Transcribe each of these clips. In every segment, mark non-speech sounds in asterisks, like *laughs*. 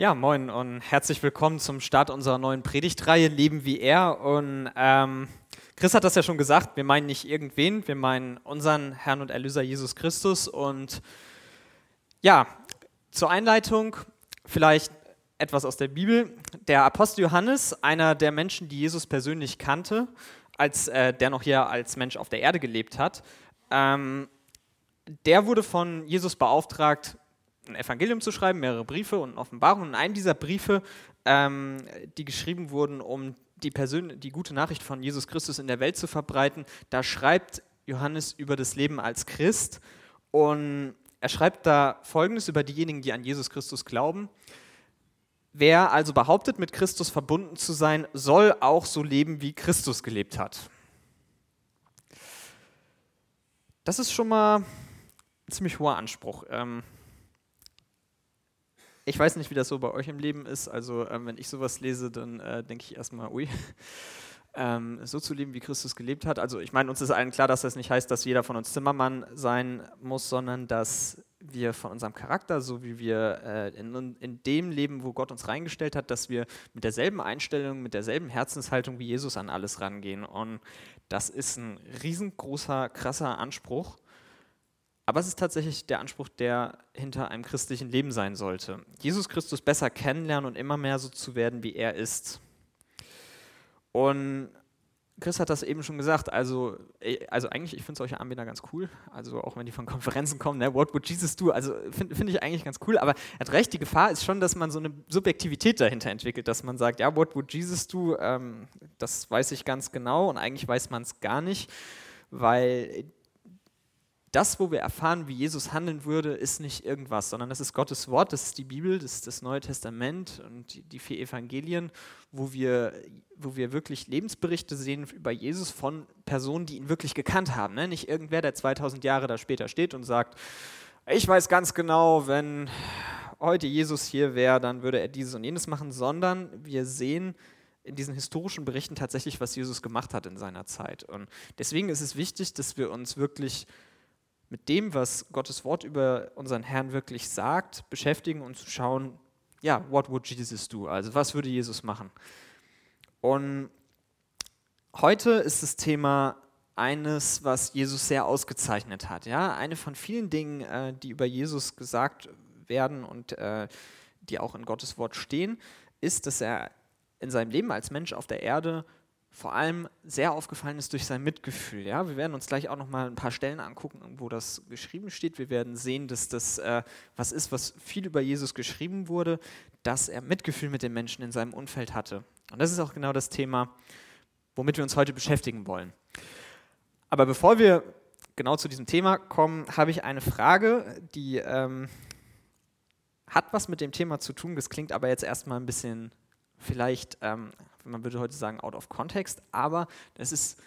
Ja, moin und herzlich willkommen zum Start unserer neuen Predigtreihe Leben wie er. Und ähm, Chris hat das ja schon gesagt, wir meinen nicht irgendwen, wir meinen unseren Herrn und Erlöser Jesus Christus. Und ja, zur Einleitung vielleicht etwas aus der Bibel. Der Apostel Johannes, einer der Menschen, die Jesus persönlich kannte, als äh, der noch hier als Mensch auf der Erde gelebt hat, ähm, der wurde von Jesus beauftragt, ein Evangelium zu schreiben, mehrere Briefe und Offenbarungen. Und einem dieser Briefe, ähm, die geschrieben wurden, um die, Persön die gute Nachricht von Jesus Christus in der Welt zu verbreiten, da schreibt Johannes über das Leben als Christ. Und er schreibt da Folgendes über diejenigen, die an Jesus Christus glauben. Wer also behauptet, mit Christus verbunden zu sein, soll auch so leben, wie Christus gelebt hat. Das ist schon mal ein ziemlich hoher Anspruch. Ähm, ich weiß nicht, wie das so bei euch im Leben ist. Also, ähm, wenn ich sowas lese, dann äh, denke ich erstmal, ui, *laughs* ähm, so zu leben, wie Christus gelebt hat. Also, ich meine, uns ist allen klar, dass das nicht heißt, dass jeder von uns Zimmermann sein muss, sondern dass wir von unserem Charakter, so wie wir äh, in, in dem Leben, wo Gott uns reingestellt hat, dass wir mit derselben Einstellung, mit derselben Herzenshaltung wie Jesus an alles rangehen. Und das ist ein riesengroßer, krasser Anspruch. Aber es ist tatsächlich der Anspruch, der hinter einem christlichen Leben sein sollte. Jesus Christus besser kennenlernen und immer mehr so zu werden, wie er ist. Und Chris hat das eben schon gesagt, also, äh, also eigentlich, ich finde solche Anbieter ganz cool, also auch wenn die von Konferenzen kommen, ne, what would Jesus do, also finde find ich eigentlich ganz cool, aber er hat recht, die Gefahr ist schon, dass man so eine Subjektivität dahinter entwickelt, dass man sagt, ja, what would Jesus do, ähm, das weiß ich ganz genau und eigentlich weiß man es gar nicht, weil das, wo wir erfahren, wie Jesus handeln würde, ist nicht irgendwas, sondern das ist Gottes Wort, das ist die Bibel, das ist das Neue Testament und die vier Evangelien, wo wir, wo wir wirklich Lebensberichte sehen über Jesus von Personen, die ihn wirklich gekannt haben. Ne? Nicht irgendwer, der 2000 Jahre da später steht und sagt, ich weiß ganz genau, wenn heute Jesus hier wäre, dann würde er dieses und jenes machen, sondern wir sehen in diesen historischen Berichten tatsächlich, was Jesus gemacht hat in seiner Zeit. Und deswegen ist es wichtig, dass wir uns wirklich mit dem, was Gottes Wort über unseren Herrn wirklich sagt, beschäftigen und zu schauen, ja, what would Jesus do? Also was würde Jesus machen? Und heute ist das Thema eines, was Jesus sehr ausgezeichnet hat. Ja, eine von vielen Dingen, äh, die über Jesus gesagt werden und äh, die auch in Gottes Wort stehen, ist, dass er in seinem Leben als Mensch auf der Erde vor allem sehr aufgefallen ist durch sein Mitgefühl. Ja? Wir werden uns gleich auch noch mal ein paar Stellen angucken, wo das geschrieben steht. Wir werden sehen, dass das äh, was ist, was viel über Jesus geschrieben wurde, dass er Mitgefühl mit den Menschen in seinem Umfeld hatte. Und das ist auch genau das Thema, womit wir uns heute beschäftigen wollen. Aber bevor wir genau zu diesem Thema kommen, habe ich eine Frage, die ähm, hat was mit dem Thema zu tun. Das klingt aber jetzt erstmal ein bisschen vielleicht ähm, man würde heute sagen, out of context, aber es ist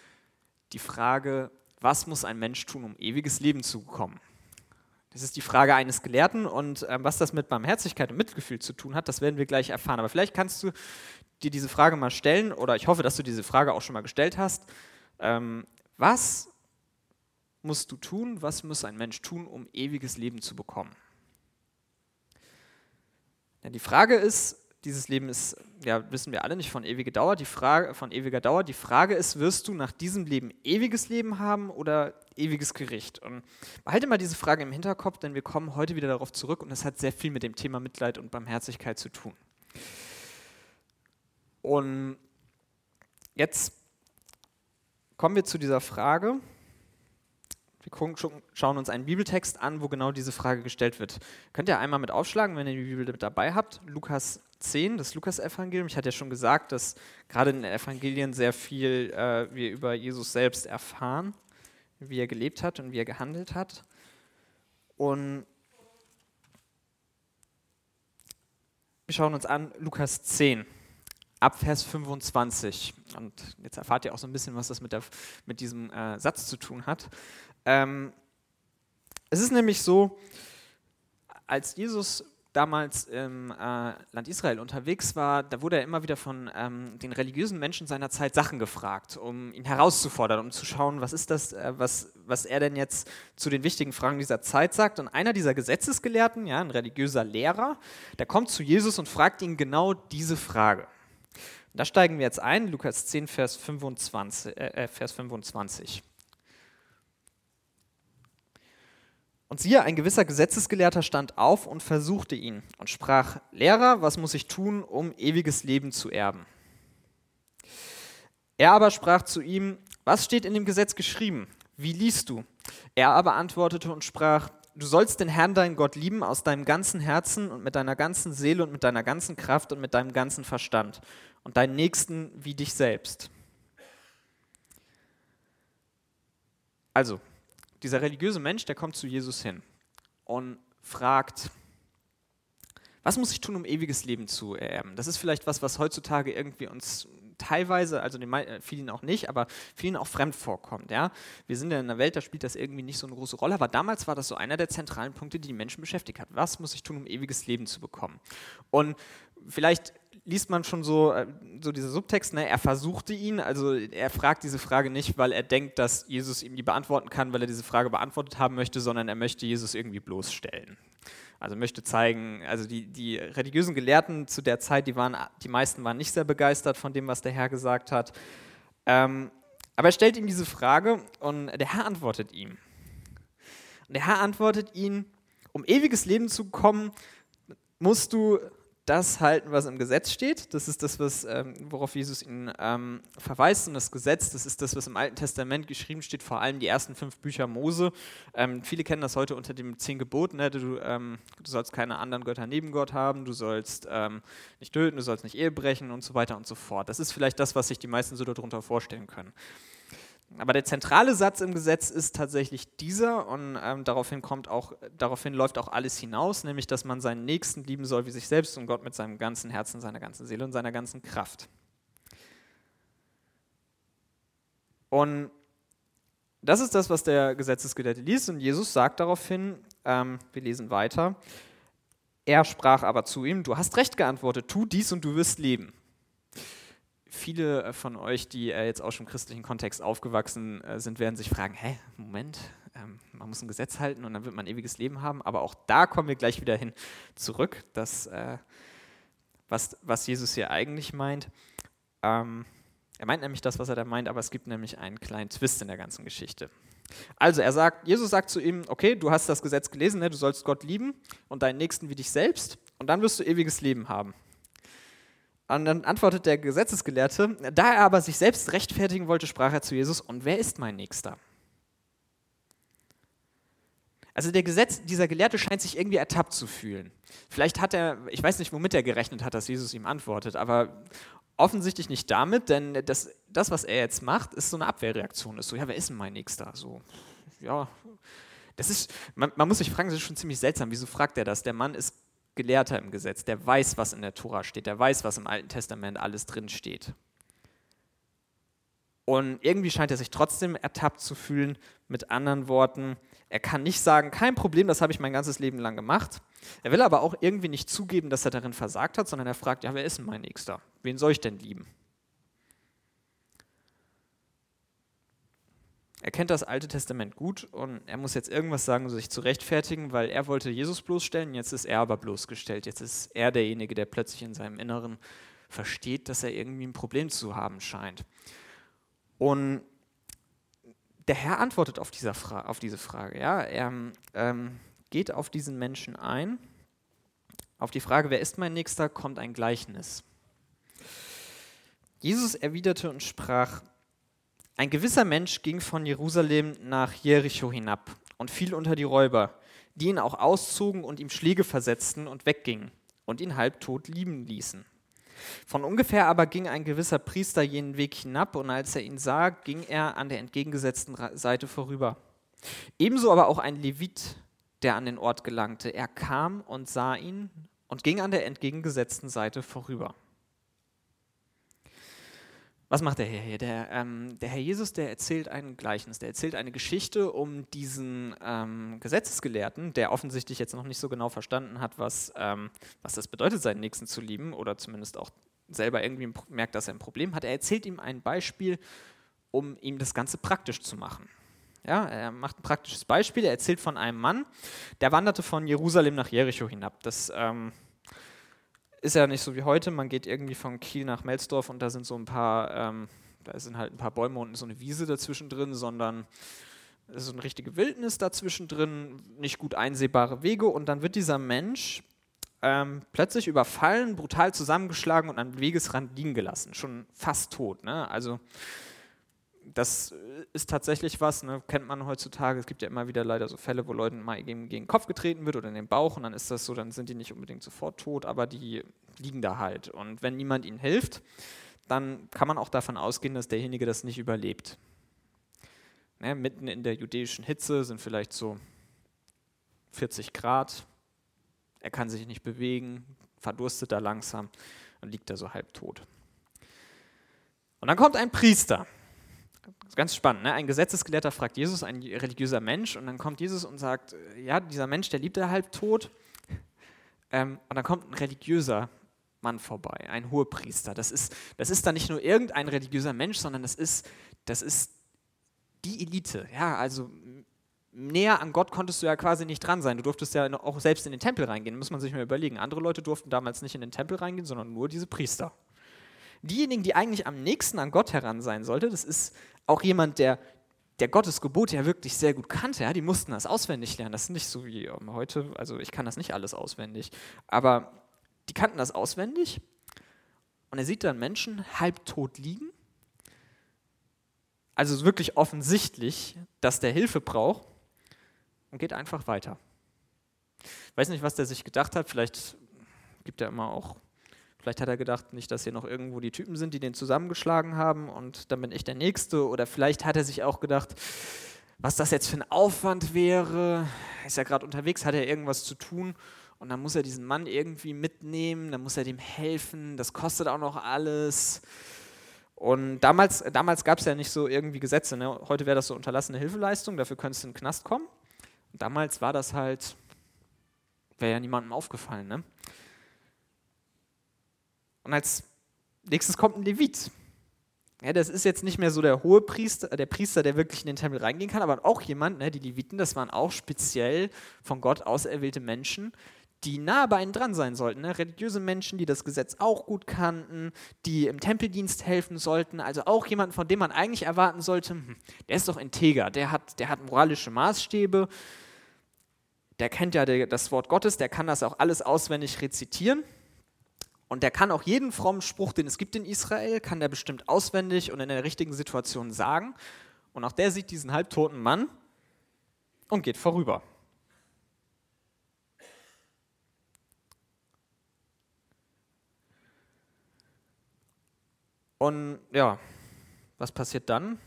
die Frage, was muss ein Mensch tun, um ewiges Leben zu bekommen? Das ist die Frage eines Gelehrten und ähm, was das mit Barmherzigkeit und Mitgefühl zu tun hat, das werden wir gleich erfahren. Aber vielleicht kannst du dir diese Frage mal stellen oder ich hoffe, dass du diese Frage auch schon mal gestellt hast. Ähm, was musst du tun, was muss ein Mensch tun, um ewiges Leben zu bekommen? Ja, die Frage ist, dieses Leben ist, ja, wissen wir alle nicht von ewiger Dauer. Die Frage, von ewiger Dauer. Die Frage ist, wirst du nach diesem Leben ewiges Leben haben oder ewiges Gericht? Und behalte mal diese Frage im Hinterkopf, denn wir kommen heute wieder darauf zurück und das hat sehr viel mit dem Thema Mitleid und Barmherzigkeit zu tun. Und jetzt kommen wir zu dieser Frage. Wir schauen uns einen Bibeltext an, wo genau diese Frage gestellt wird. Könnt ihr einmal mit aufschlagen, wenn ihr die Bibel mit dabei habt? Lukas 10, das Lukas-Evangelium. Ich hatte ja schon gesagt, dass gerade in den Evangelien sehr viel äh, wir über Jesus selbst erfahren, wie er gelebt hat und wie er gehandelt hat. Und wir schauen uns an Lukas 10, ab Vers 25. Und jetzt erfahrt ihr auch so ein bisschen, was das mit, der, mit diesem äh, Satz zu tun hat. Ähm, es ist nämlich so, als Jesus damals im äh, Land Israel unterwegs war, da wurde er immer wieder von ähm, den religiösen Menschen seiner Zeit Sachen gefragt, um ihn herauszufordern, um zu schauen, was ist das, äh, was, was er denn jetzt zu den wichtigen Fragen dieser Zeit sagt. Und einer dieser Gesetzesgelehrten, ja, ein religiöser Lehrer, der kommt zu Jesus und fragt ihn genau diese Frage. Da steigen wir jetzt ein, Lukas 10, Vers 25. Äh, äh, Vers 25. Und siehe, ein gewisser Gesetzesgelehrter stand auf und versuchte ihn und sprach, Lehrer, was muss ich tun, um ewiges Leben zu erben? Er aber sprach zu ihm, was steht in dem Gesetz geschrieben? Wie liest du? Er aber antwortete und sprach, du sollst den Herrn, deinen Gott, lieben aus deinem ganzen Herzen und mit deiner ganzen Seele und mit deiner ganzen Kraft und mit deinem ganzen Verstand und deinen Nächsten wie dich selbst. Also, dieser religiöse Mensch, der kommt zu Jesus hin und fragt, was muss ich tun, um ewiges Leben zu ererben? Das ist vielleicht was, was heutzutage irgendwie uns teilweise, also den äh, vielen auch nicht, aber vielen auch fremd vorkommt. Ja? Wir sind ja in einer Welt, da spielt das irgendwie nicht so eine große Rolle, aber damals war das so einer der zentralen Punkte, die die Menschen beschäftigt hat. Was muss ich tun, um ewiges Leben zu bekommen? Und vielleicht liest man schon so, äh, so diese Subtext, ne? er versuchte ihn, also er fragt diese Frage nicht, weil er denkt, dass Jesus ihm die beantworten kann, weil er diese Frage beantwortet haben möchte, sondern er möchte Jesus irgendwie bloßstellen. Also möchte zeigen, also die, die religiösen Gelehrten zu der Zeit, die, waren, die meisten waren nicht sehr begeistert von dem, was der Herr gesagt hat. Ähm, aber er stellt ihm diese Frage und der Herr antwortet ihm. Und der Herr antwortet ihm, um ewiges Leben zu bekommen, musst du das halten, was im Gesetz steht. Das ist das, was, ähm, worauf Jesus ihn ähm, verweist. Und das Gesetz, das ist das, was im Alten Testament geschrieben steht, vor allem die ersten fünf Bücher Mose. Ähm, viele kennen das heute unter dem Zehn Geboten. Ne? Du, ähm, du, sollst keine anderen Götter neben Gott haben, du sollst ähm, nicht töten, du sollst nicht Ehe brechen und so weiter und so fort. Das ist vielleicht das, was sich die meisten so darunter vorstellen können. Aber der zentrale Satz im Gesetz ist tatsächlich dieser und ähm, daraufhin, kommt auch, daraufhin läuft auch alles hinaus, nämlich dass man seinen Nächsten lieben soll wie sich selbst und Gott mit seinem ganzen Herzen, seiner ganzen Seele und seiner ganzen Kraft. Und das ist das, was der Gesetzesgelehrte liest und Jesus sagt daraufhin, ähm, wir lesen weiter, er sprach aber zu ihm, du hast recht geantwortet, tu dies und du wirst leben viele äh, von euch, die äh, jetzt auch schon im christlichen Kontext aufgewachsen äh, sind, werden sich fragen, hä, Moment, ähm, man muss ein Gesetz halten und dann wird man ewiges Leben haben. Aber auch da kommen wir gleich wieder hin zurück, dass, was, was Jesus hier eigentlich meint. Ähm, er meint nämlich das, was er da meint, aber es gibt nämlich einen kleinen Twist in der ganzen Geschichte. Also er sagt, Jesus sagt zu ihm, okay, du hast das Gesetz gelesen, ne, du sollst Gott lieben und deinen Nächsten wie dich selbst und dann wirst du ewiges Leben haben. Und dann antwortet der Gesetzesgelehrte, da er aber sich selbst rechtfertigen wollte, sprach er zu Jesus, und wer ist mein Nächster? Also der Gesetz, dieser Gelehrte scheint sich irgendwie ertappt zu fühlen. Vielleicht hat er, ich weiß nicht, womit er gerechnet hat, dass Jesus ihm antwortet, aber offensichtlich nicht damit, denn das, das was er jetzt macht, ist so eine Abwehrreaktion. Ist so, ja, wer ist denn mein Nächster? So, ja, das ist, man, man muss sich fragen, das ist schon ziemlich seltsam. Wieso fragt er das? Der Mann ist Gelehrter im Gesetz, der weiß, was in der Tora steht, der weiß, was im Alten Testament alles drin steht. Und irgendwie scheint er sich trotzdem ertappt zu fühlen. Mit anderen Worten, er kann nicht sagen, kein Problem, das habe ich mein ganzes Leben lang gemacht. Er will aber auch irgendwie nicht zugeben, dass er darin versagt hat, sondern er fragt, ja, wer ist denn mein Nächster? Wen soll ich denn lieben? Er kennt das Alte Testament gut und er muss jetzt irgendwas sagen, um sich zu rechtfertigen, weil er wollte Jesus bloßstellen, jetzt ist er aber bloßgestellt. Jetzt ist er derjenige, der plötzlich in seinem Inneren versteht, dass er irgendwie ein Problem zu haben scheint. Und der Herr antwortet auf, dieser Fra auf diese Frage. Ja? Er ähm, geht auf diesen Menschen ein. Auf die Frage, wer ist mein Nächster, kommt ein Gleichnis. Jesus erwiderte und sprach, ein gewisser Mensch ging von Jerusalem nach Jericho hinab und fiel unter die Räuber, die ihn auch auszogen und ihm Schläge versetzten und weggingen und ihn halbtot lieben ließen. Von ungefähr aber ging ein gewisser Priester jenen Weg hinab, und als er ihn sah, ging er an der entgegengesetzten Seite vorüber. Ebenso aber auch ein Levit, der an den Ort gelangte. Er kam und sah ihn und ging an der entgegengesetzten Seite vorüber. Was macht der Herr hier? Der, ähm, der, Herr Jesus, der erzählt ein Gleichnis, der erzählt eine Geschichte um diesen ähm, Gesetzesgelehrten, der offensichtlich jetzt noch nicht so genau verstanden hat, was, ähm, was das bedeutet, seinen Nächsten zu lieben oder zumindest auch selber irgendwie merkt, dass er ein Problem hat. Er erzählt ihm ein Beispiel, um ihm das Ganze praktisch zu machen. Ja, er macht ein praktisches Beispiel. Er erzählt von einem Mann, der wanderte von Jerusalem nach Jericho hinab. Das ähm, ist ja nicht so wie heute. Man geht irgendwie von Kiel nach Melsdorf und da sind so ein paar, ähm, da sind halt ein paar Bäume und so eine Wiese dazwischen drin, sondern es ist eine richtige Wildnis dazwischen drin, nicht gut einsehbare Wege und dann wird dieser Mensch ähm, plötzlich überfallen, brutal zusammengeschlagen und am Wegesrand liegen gelassen, schon fast tot. Ne? Also das ist tatsächlich was, ne, kennt man heutzutage. Es gibt ja immer wieder leider so Fälle, wo Leuten mal gegen, gegen den Kopf getreten wird oder in den Bauch und dann ist das so, dann sind die nicht unbedingt sofort tot, aber die liegen da halt. Und wenn niemand ihnen hilft, dann kann man auch davon ausgehen, dass derjenige das nicht überlebt. Ne, mitten in der jüdischen Hitze sind vielleicht so 40 Grad, er kann sich nicht bewegen, verdurstet da langsam und liegt da so halbtot. Und dann kommt ein Priester ganz spannend. Ne? Ein Gesetzesgelehrter fragt Jesus, ein religiöser Mensch, und dann kommt Jesus und sagt, äh, ja, dieser Mensch, der liebt er halb tot. *laughs* Ähm, und dann kommt ein religiöser Mann vorbei, ein Hohepriester. Das ist, das ist dann nicht nur irgendein religiöser Mensch, sondern das ist, das ist die Elite. Ja, also näher an Gott konntest du ja quasi nicht dran sein. Du durftest ja auch selbst in den Tempel reingehen, muss man sich mal überlegen. Andere Leute durften damals nicht in den Tempel reingehen, sondern nur diese Priester. Diejenigen, die eigentlich am nächsten an Gott heran sein sollte, das ist auch jemand, der, der Gottes Gebote ja wirklich sehr gut kannte, ja, die mussten das auswendig lernen. Das ist nicht so wie ähm, heute, also ich kann das nicht alles auswendig, aber die kannten das auswendig und er sieht dann Menschen halbtot liegen. Also wirklich offensichtlich, dass der Hilfe braucht und geht einfach weiter. Ich weiß nicht, was der sich gedacht hat, vielleicht gibt er immer auch Vielleicht hat er gedacht, nicht, dass hier noch irgendwo die Typen sind, die den zusammengeschlagen haben und dann bin ich der Nächste. Oder vielleicht hat er sich auch gedacht, was das jetzt für ein Aufwand wäre. Ist er gerade unterwegs, hat er irgendwas zu tun und dann muss er diesen Mann irgendwie mitnehmen, dann muss er dem helfen, das kostet auch noch alles. Und damals, damals gab es ja nicht so irgendwie Gesetze. Ne? Heute wäre das so unterlassene Hilfeleistung, dafür könntest du in den Knast kommen. Und damals war das halt, wäre ja niemandem aufgefallen. Ne? Und als nächstes kommt ein Levit. Ja, das ist jetzt nicht mehr so der hohe Priester, der Priester, der wirklich in den Tempel reingehen kann, aber auch jemand, ne, die Leviten, das waren auch speziell von Gott auserwählte Menschen, die nah bei ihnen dran sein sollten. Ne? Religiöse Menschen, die das Gesetz auch gut kannten, die im Tempeldienst helfen sollten. Also auch jemand, von dem man eigentlich erwarten sollte, hm, der ist doch integer, der hat, der hat moralische Maßstäbe, der kennt ja das Wort Gottes, der kann das auch alles auswendig rezitieren. Und der kann auch jeden frommen Spruch, den es gibt in Israel, kann der bestimmt auswendig und in der richtigen Situation sagen. Und auch der sieht diesen halbtoten Mann und geht vorüber. Und ja, was passiert dann?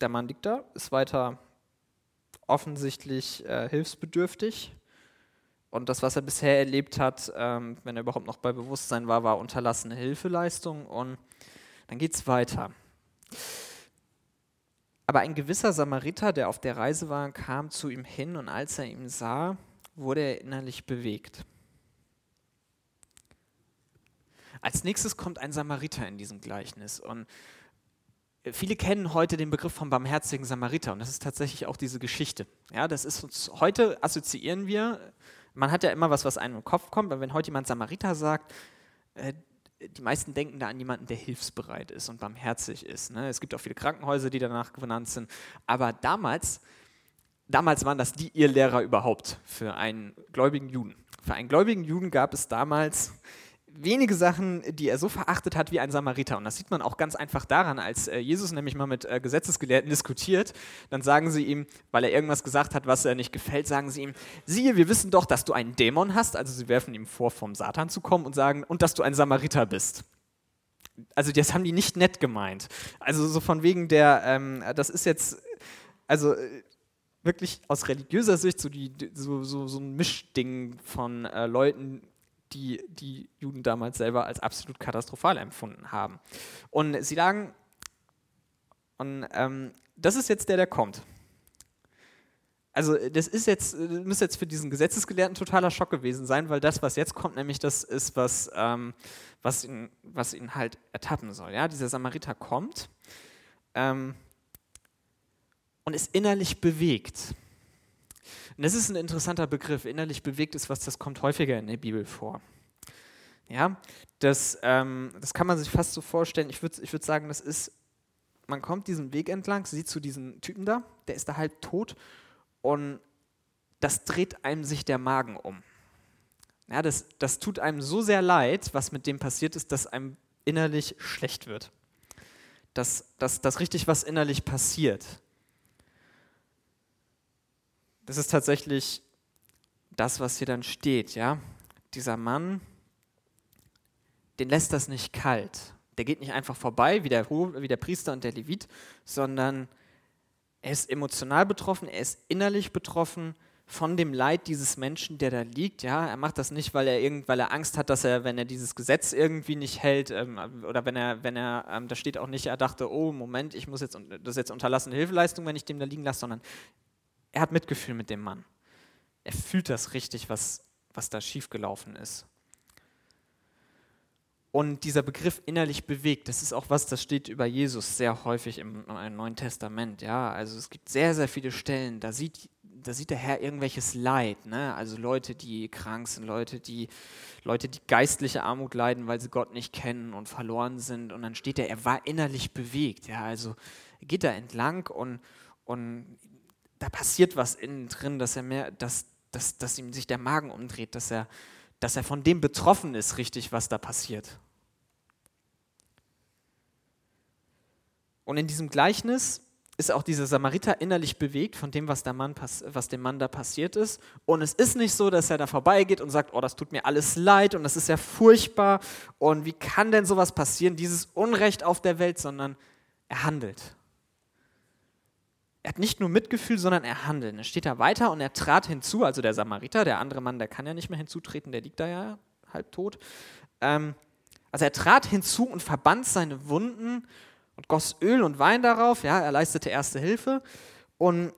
Der Mann liegt da, ist weiter offensichtlich äh, hilfsbedürftig. Und das, was er bisher erlebt hat, ähm, wenn er überhaupt noch bei Bewusstsein war, war unterlassene Hilfeleistung. Und dann geht es weiter. Aber ein gewisser Samariter, der auf der Reise war, kam zu ihm hin und als er ihn sah, wurde er innerlich bewegt. Als nächstes kommt ein Samariter in diesem Gleichnis. Und viele kennen heute den Begriff vom barmherzigen Samariter. Und das ist tatsächlich auch diese Geschichte. Ja, das ist uns, heute assoziieren wir man hat ja immer was, was einem im Kopf kommt, aber wenn heute jemand Samariter sagt, äh, die meisten denken da an jemanden, der hilfsbereit ist und barmherzig ist. Ne? Es gibt auch viele Krankenhäuser, die danach benannt sind. Aber damals, damals waren das die Irrlehrer überhaupt für einen gläubigen Juden. Für einen gläubigen Juden gab es damals wenige Sachen, die er so verachtet hat wie ein Samariter. Und das sieht man auch ganz einfach daran, als äh, Jesus nämlich mal mit äh, Gesetzesgelehrten diskutiert, dann sagen sie ihm, weil er irgendwas gesagt hat, was er nicht gefällt, sagen sie ihm, siehe, wir wissen doch, dass du einen Dämon hast, also sie werfen ihm vor, vom Satan zu kommen und sagen, und dass du ein Samariter bist. Also das haben die nicht nett gemeint. Also so von wegen der, ähm, das ist jetzt, also äh, wirklich aus religiöser Sicht so, die, so, so, so ein Mischding von äh, Leuten, die die Juden damals selber als absolut katastrophal empfunden haben. Und sie lagen, und ähm, das ist jetzt der, der kommt. Also das ist jetzt, muss jetzt für diesen Gesetzesgelehrten totaler Schock gewesen sein, weil das, was jetzt kommt, nämlich das ist, was, ähm, was, ihn, was ihn halt ertappen soll. Ja? Dieser Samariter kommt ähm, und ist innerlich bewegt. Und das ist ein interessanter Begriff. Innerlich bewegt ist was, das kommt häufiger in der Bibel vor. Ja, das, ähm, das kann man sich fast so vorstellen. Ich würde ich würd sagen, das ist, man kommt diesen Weg entlang, sieht zu diesem Typen da, der ist da halb tot und das dreht einem sich der Magen um. Ja, das, das tut einem so sehr leid, was mit dem passiert ist, dass einem innerlich schlecht wird. Dass, dass, dass richtig was innerlich passiert. Das ist tatsächlich das, was hier dann steht, ja. Dieser Mann, den lässt das nicht kalt. Der geht nicht einfach vorbei, wie der, wie der Priester und der Levit, sondern er ist emotional betroffen, er ist innerlich betroffen von dem Leid dieses Menschen, der da liegt. Ja, er macht das nicht, weil er irgend, weil er Angst hat, dass er, wenn er dieses Gesetz irgendwie nicht hält, ähm, oder wenn er, wenn er, ähm, da steht auch nicht, er dachte, oh Moment, ich muss jetzt, das ist jetzt unterlassene Hilfeleistung, wenn ich dem da liegen lasse, sondern er hat Mitgefühl mit dem Mann. Er fühlt das richtig, was, was da schiefgelaufen ist. Und dieser Begriff innerlich bewegt, das ist auch was, das steht über Jesus sehr häufig im, im Neuen Testament. Ja, also es gibt sehr, sehr viele Stellen, da sieht, da sieht der Herr irgendwelches Leid. Ne? Also Leute, die krank sind, Leute die, Leute, die geistliche Armut leiden, weil sie Gott nicht kennen und verloren sind. Und dann steht er, er war innerlich bewegt. Ja, also geht da entlang und, und da passiert was innen drin, dass er mehr, dass, dass, dass ihm sich der Magen umdreht, dass er, dass er von dem betroffen ist, richtig, was da passiert. Und in diesem Gleichnis ist auch dieser Samariter innerlich bewegt von dem, was, Mann, was dem Mann da passiert ist. Und es ist nicht so, dass er da vorbeigeht und sagt, oh, das tut mir alles leid und das ist ja furchtbar und wie kann denn sowas passieren, dieses Unrecht auf der Welt, sondern er handelt er hat nicht nur Mitgefühl, sondern er handelt. Er steht da weiter und er trat hinzu, also der Samariter, der andere Mann, der kann ja nicht mehr hinzutreten, der liegt da ja halbtot. Ähm, also er trat hinzu und verband seine Wunden und goss Öl und Wein darauf, ja, er leistete erste Hilfe und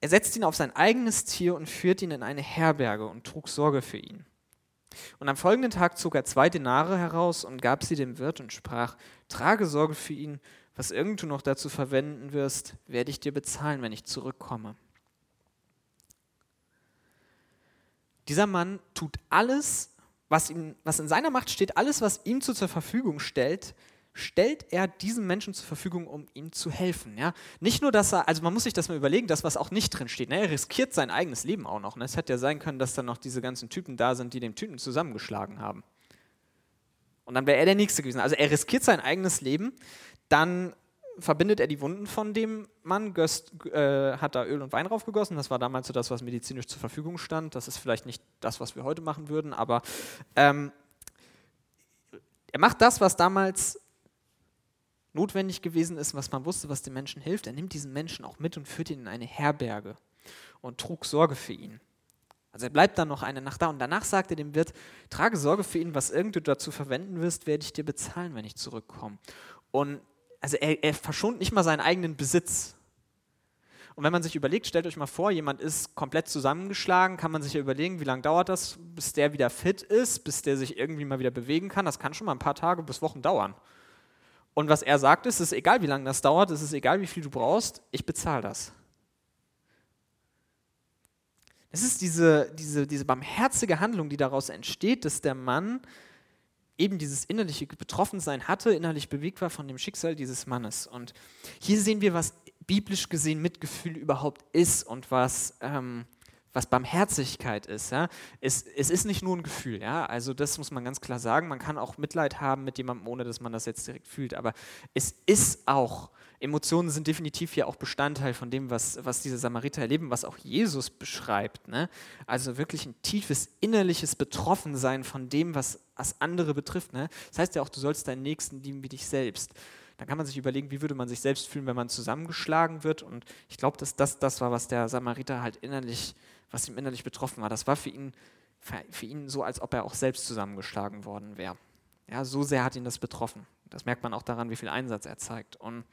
er setzte ihn auf sein eigenes Tier und führte ihn in eine Herberge und trug Sorge für ihn. Und am folgenden Tag zog er zwei Denare heraus und gab sie dem Wirt und sprach, trage Sorge für ihn was irgend du noch dazu verwenden wirst, werde ich dir bezahlen, wenn ich zurückkomme. Dieser Mann tut alles, was, ihm, was in seiner Macht steht, alles, was ihm zur Verfügung stellt, stellt er diesem Menschen zur Verfügung, um ihm zu helfen. Ja? Nicht nur, dass er, also man muss sich das mal überlegen, das, was auch nicht drin steht. Ne? Er riskiert sein eigenes Leben auch noch. Ne? Es hätte ja sein können, dass dann noch diese ganzen Typen da sind, die den Typen zusammengeschlagen haben. Und dann wäre er der Nächste gewesen. Also er riskiert sein eigenes Leben, dann verbindet er die Wunden von dem Mann, göst, äh, hat da Öl und Wein draufgegossen. Das war damals so das, was medizinisch zur Verfügung stand. Das ist vielleicht nicht das, was wir heute machen würden, aber ähm, er macht das, was damals notwendig gewesen ist, was man wusste, was dem Menschen hilft. Er nimmt diesen Menschen auch mit und führt ihn in eine Herberge und trug Sorge für ihn. Also er bleibt dann noch eine Nacht da und danach sagt er dem Wirt, trage Sorge für ihn, was irgend du dazu verwenden wirst, werde ich dir bezahlen, wenn ich zurückkomme. Und also er, er verschont nicht mal seinen eigenen Besitz. Und wenn man sich überlegt, stellt euch mal vor, jemand ist komplett zusammengeschlagen, kann man sich ja überlegen, wie lange dauert das, bis der wieder fit ist, bis der sich irgendwie mal wieder bewegen kann. Das kann schon mal ein paar Tage bis Wochen dauern. Und was er sagt, ist, es ist egal, wie lange das dauert, es ist egal, wie viel du brauchst, ich bezahle das. Es ist diese, diese, diese barmherzige Handlung, die daraus entsteht, dass der Mann eben dieses innerliche Betroffensein hatte, innerlich bewegt war von dem Schicksal dieses Mannes. Und hier sehen wir, was biblisch gesehen Mitgefühl überhaupt ist und was, ähm, was Barmherzigkeit ist. Ja? Es, es ist nicht nur ein Gefühl, ja? also das muss man ganz klar sagen. Man kann auch Mitleid haben mit jemandem, ohne dass man das jetzt direkt fühlt, aber es ist auch Emotionen sind definitiv ja auch Bestandteil von dem, was, was diese Samariter erleben, was auch Jesus beschreibt. Ne? Also wirklich ein tiefes innerliches Betroffensein von dem, was, was andere betrifft. Ne? Das heißt ja auch, du sollst deinen Nächsten lieben wie dich selbst. Dann kann man sich überlegen, wie würde man sich selbst fühlen, wenn man zusammengeschlagen wird. Und ich glaube, dass das das war, was der Samariter halt innerlich, was ihm innerlich betroffen war. Das war für ihn für ihn so, als ob er auch selbst zusammengeschlagen worden wäre. Ja, so sehr hat ihn das betroffen. Das merkt man auch daran, wie viel Einsatz er zeigt. Und,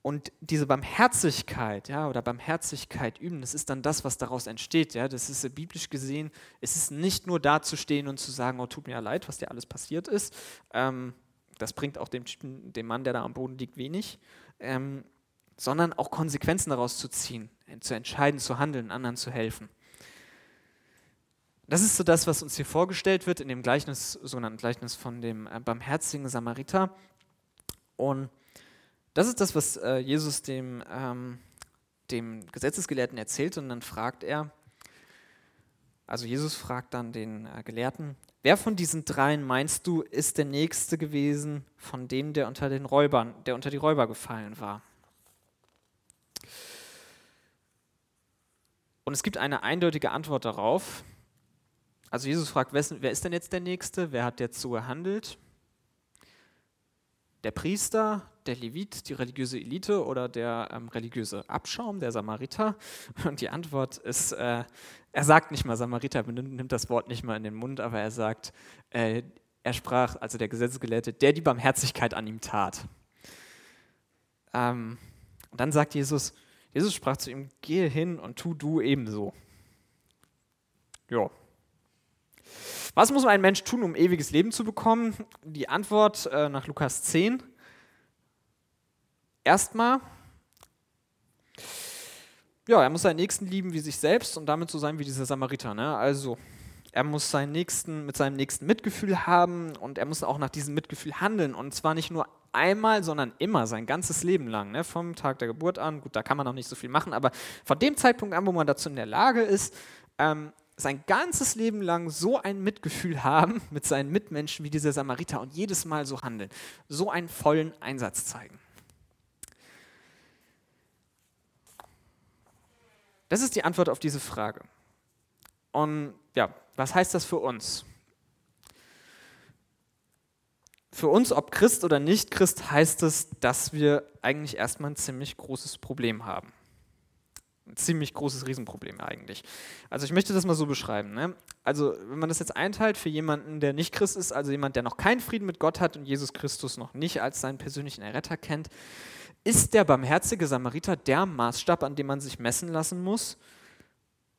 und diese Barmherzigkeit, ja, oder Barmherzigkeit üben, das ist dann das, was daraus entsteht. Ja. Das ist biblisch gesehen, es ist nicht nur dazustehen und zu sagen, oh, tut mir ja leid, was dir alles passiert ist. Ähm, das bringt auch dem, dem Mann, der da am Boden liegt, wenig. Ähm, sondern auch Konsequenzen daraus zu ziehen, zu entscheiden, zu handeln, anderen zu helfen. Das ist so das, was uns hier vorgestellt wird in dem Gleichnis, sogenannten Gleichnis von dem äh, barmherzigen Samariter. Und das ist das, was äh, Jesus dem, ähm, dem Gesetzesgelehrten erzählt. Und dann fragt er, also Jesus fragt dann den äh, Gelehrten, wer von diesen dreien meinst du, ist der Nächste gewesen von dem, der unter den Räubern, der unter die Räuber gefallen war? Und es gibt eine eindeutige Antwort darauf. Also Jesus fragt, wer ist denn jetzt der Nächste? Wer hat jetzt so gehandelt? Der Priester, der Levit, die religiöse Elite oder der ähm, religiöse Abschaum, der Samariter? *laughs* Und die Antwort ist, äh, er sagt nicht mal Samariter, nimmt, das Wort nicht mal in den Mund, aber er sagt, äh, er sprach, also der Gesetzesgelehrte, der die Barmherzigkeit an ihm tat. Ähm, und dann sagt Jesus, Jesus sprach zu ihm, gehe hin und tu du ebenso. Ja, was muss ein Mensch tun, um ewiges Leben zu bekommen? Die Antwort äh, nach Lukas 10. Erstmal, ja, er muss seinen Nächsten lieben wie sich selbst und damit so sein wie dieser Samariter. Ne? Also, er muss seinen Nächsten mit seinem Nächsten Mitgefühl haben und er muss auch nach diesem Mitgefühl handeln. Und zwar nicht nur einmal, sondern immer, sein ganzes Leben lang. Ne? Vom Tag der Geburt an, gut, da kann man noch nicht so viel machen, aber von dem Zeitpunkt an, wo man dazu in der Lage ist, ähm, sein ganzes Leben lang so ein Mitgefühl haben *laughs* mit seinen Mitmenschen wie dieser Samariter und jedes Mal so handeln, so einen vollen Einsatz zeigen. Das ist die Antwort auf diese Frage. Und ja, was heißt das für uns? Für uns, ob Christ oder nicht Christ, heißt es, dass wir eigentlich erstmal ein ziemlich großes Problem haben ein ziemlich großes Riesenproblem eigentlich. Also ich möchte das mal so beschreiben. Ne? Also wenn man das jetzt einteilt für jemanden, der nicht Christ ist, also jemand, der noch keinen Frieden mit Gott hat und Jesus Christus noch nicht als seinen persönlichen Erretter kennt, ist der barmherzige Samariter der Maßstab, an dem man sich messen lassen muss,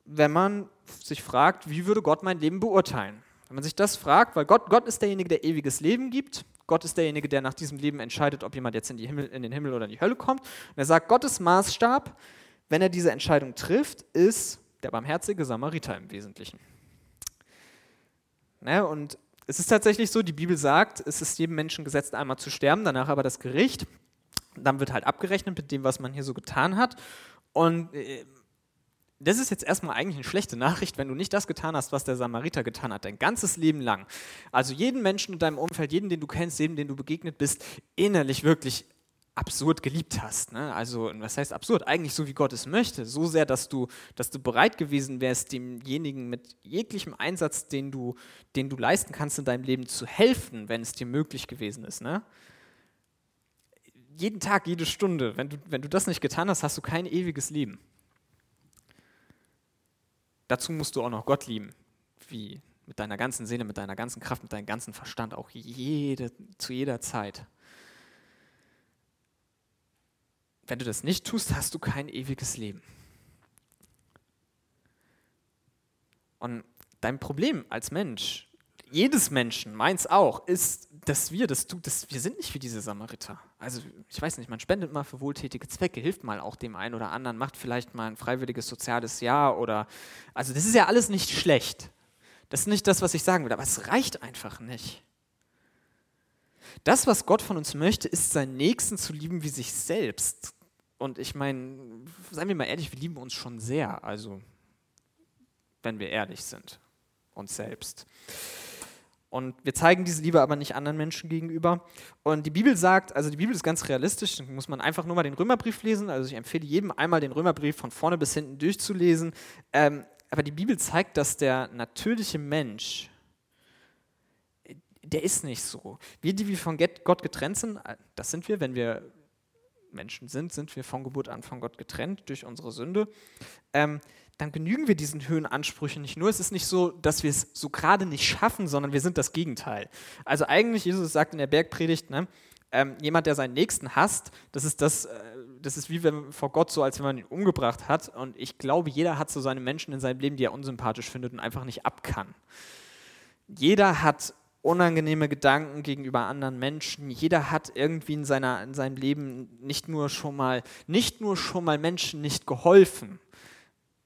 wenn man sich fragt, wie würde Gott mein Leben beurteilen? Wenn man sich das fragt, weil Gott, Gott ist derjenige, der ewiges Leben gibt, Gott ist derjenige, der nach diesem Leben entscheidet, ob jemand jetzt in, Himmel, in den Himmel oder in die Hölle kommt. Und er sagt, Gottes Maßstab wenn er diese Entscheidung trifft, ist der barmherzige Samariter im Wesentlichen. Ne, und es ist tatsächlich so, die Bibel sagt, es ist jedem Menschen gesetzt, einmal zu sterben, danach aber das Gericht. Dann wird halt abgerechnet mit dem, was man hier so getan hat. Und äh, das ist jetzt erstmal eigentlich eine schlechte Nachricht, wenn du nicht das getan hast, was der Samariter getan hat, dein ganzes Leben lang. Also jeden Menschen in deinem Umfeld, jeden, den du kennst, jedem, den du begegnet bist, innerlich wirklich absurd geliebt hast. Ne? Also, was heißt absurd? Eigentlich so, wie Gott es möchte. So sehr, dass du, dass du bereit gewesen wärst, demjenigen mit jeglichem Einsatz, den du, den du leisten kannst in deinem Leben, zu helfen, wenn es dir möglich gewesen ist. Ne? Jeden Tag, jede Stunde. Wenn du, wenn du das nicht getan hast, hast du kein ewiges Leben. Dazu musst du auch noch Gott lieben. Wie mit deiner ganzen Seele, mit deiner ganzen Kraft, mit deinem ganzen Verstand, auch jede, zu jeder Zeit. Wenn du das nicht tust, hast du kein ewiges Leben. Und dein Problem als Mensch, jedes Menschen, meins auch, ist, dass wir das tun, dass wir sind nicht wie diese Samariter. Also ich weiß nicht, man spendet mal für wohltätige Zwecke, hilft mal auch dem einen oder anderen, macht vielleicht mal ein freiwilliges soziales Jahr oder, also das ist ja alles nicht schlecht. Das ist nicht das, was ich sagen will, aber es reicht einfach nicht. Das, was Gott von uns möchte, ist seinen Nächsten zu lieben wie sich selbst. Und ich meine, seien wir mal ehrlich, wir lieben uns schon sehr, also wenn wir ehrlich sind, uns selbst. Und wir zeigen diese Liebe aber nicht anderen Menschen gegenüber. Und die Bibel sagt, also die Bibel ist ganz realistisch, da muss man einfach nur mal den Römerbrief lesen. Also ich empfehle jedem einmal den Römerbrief von vorne bis hinten durchzulesen. Ähm, aber die Bibel zeigt, dass der natürliche Mensch, der ist nicht so. Wir, die wir von Gott getrennt sind, das sind wir, wenn wir Menschen sind, sind wir von Geburt an von Gott getrennt durch unsere Sünde, ähm, dann genügen wir diesen höheren Ansprüchen nicht nur. Es ist nicht so, dass wir es so gerade nicht schaffen, sondern wir sind das Gegenteil. Also eigentlich, Jesus sagt in der Bergpredigt, ne, ähm, jemand, der seinen Nächsten hasst, das ist das, äh, das ist wie wenn vor Gott so, als wenn man ihn umgebracht hat. Und ich glaube, jeder hat so seine Menschen in seinem Leben, die er unsympathisch findet und einfach nicht ab kann. Jeder hat unangenehme Gedanken gegenüber anderen Menschen. Jeder hat irgendwie in, seiner, in seinem Leben nicht nur schon mal, nicht nur schon mal Menschen nicht geholfen,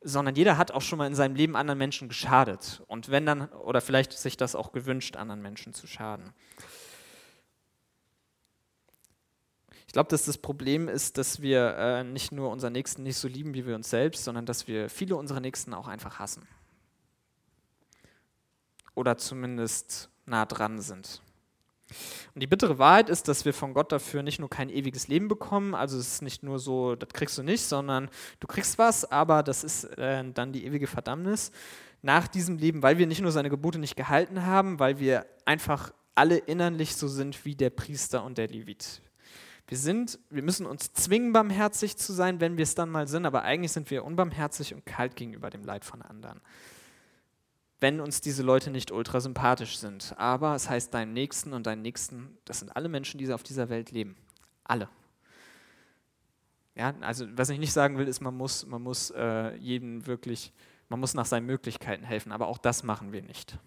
sondern jeder hat auch schon mal in seinem Leben anderen Menschen geschadet. Und wenn dann, oder vielleicht sich das auch gewünscht, anderen Menschen zu schaden. Ich glaube, dass das Problem ist, dass wir äh, nicht nur unseren Nächsten nicht so lieben wie wir uns selbst, sondern dass wir viele unserer Nächsten auch einfach hassen. Oder zumindest nah dran sind. Und die bittere Wahrheit ist, dass wir von Gott dafür nicht nur kein ewiges Leben bekommen, also es ist nicht nur so, das kriegst du nicht, sondern du kriegst was, aber das ist äh, dann die ewige Verdammnis nach diesem Leben, weil wir nicht nur seine Gebote nicht gehalten haben, weil wir einfach alle innerlich so sind wie der Priester und der Levit. Wir sind, wir müssen uns zwingen, barmherzig zu sein, wenn wir es dann mal sind, aber eigentlich sind wir unbarmherzig und kalt gegenüber dem Leid von anderen wenn uns diese Leute nicht ultra sympathisch sind. Aber es heißt, deinen Nächsten und deinen Nächsten, das sind alle Menschen, die auf dieser Welt leben. Alle. Ja, also was ich nicht sagen will, ist, man muss, man muss äh, jedem wirklich, man muss nach seinen Möglichkeiten helfen, aber auch das machen wir nicht.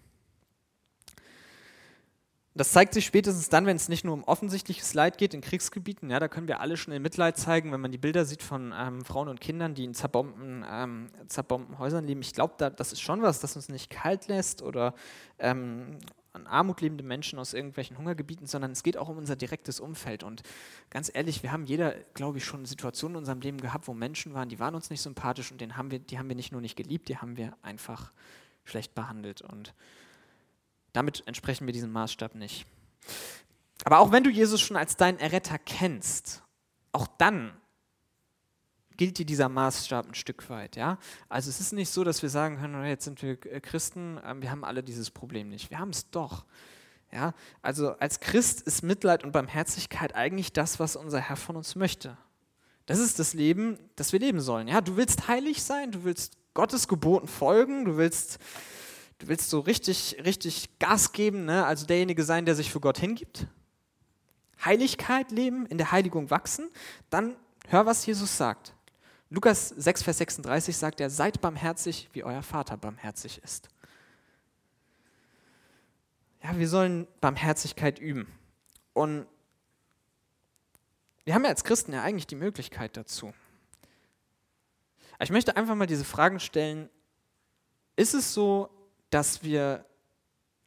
Das zeigt sich spätestens dann, wenn es nicht nur um offensichtliches Leid geht in Kriegsgebieten. Ja, da können wir alle schnell Mitleid zeigen, wenn man die Bilder sieht von ähm, Frauen und Kindern, die in zerbombten, ähm, zerbombten Häusern leben. Ich glaube, da, das ist schon was, das uns nicht kalt lässt oder ähm, an Armut lebende Menschen aus irgendwelchen Hungergebieten, sondern es geht auch um unser direktes Umfeld. Und ganz ehrlich, wir haben jeder, glaube ich, schon Situationen in unserem Leben gehabt, wo Menschen waren, die waren uns nicht sympathisch und den haben wir, die haben wir nicht nur nicht geliebt, die haben wir einfach schlecht behandelt. Und damit entsprechen wir diesem Maßstab nicht. Aber auch wenn du Jesus schon als deinen Erretter kennst, auch dann gilt dir dieser Maßstab ein Stück weit. Ja? Also es ist nicht so, dass wir sagen können, jetzt sind wir äh, Christen, ähm, wir haben alle dieses Problem nicht. Wir haben es doch. Ja? Also als Christ ist Mitleid und Barmherzigkeit eigentlich das, was unser Herr von uns möchte. Das ist das Leben, das wir leben sollen. Ja? Du willst heilig sein, du willst Gottes Geboten folgen, du willst du willst so richtig, richtig Gas geben, ne? also derjenige sein, der sich für Gott hingibt, Heiligkeit leben, in der Heiligung wachsen, dann hör, was Jesus sagt. Lukas 6, Vers 36 sagt er, seid barmherzig, wie euer Vater barmherzig ist. Ja, wir sollen Barmherzigkeit üben. Und wir haben ja als Christen ja eigentlich die Möglichkeit dazu. Ich möchte einfach mal diese Fragen stellen. Ist es so, dass wir